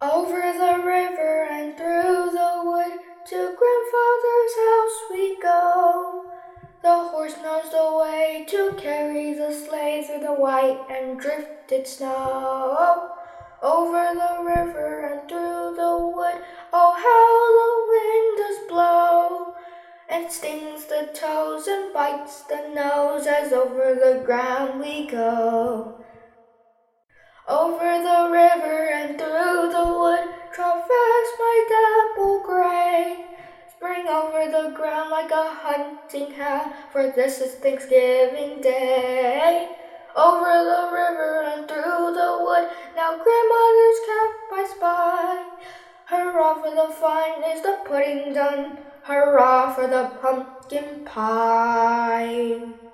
Over the river and through the wood to grandfather's house we go. The horse knows the way to carry the sleigh through the white and drifted snow. Over the river and through the wood, oh how the wind does blow! And stings the toes and bites the nose as over the ground we go. Over over the ground like a hunting hound, for this is Thanksgiving Day. Over the river and through the wood, now grandmother's cap I spy. Hurrah for the fun, is the pudding done? Hurrah for the pumpkin pie.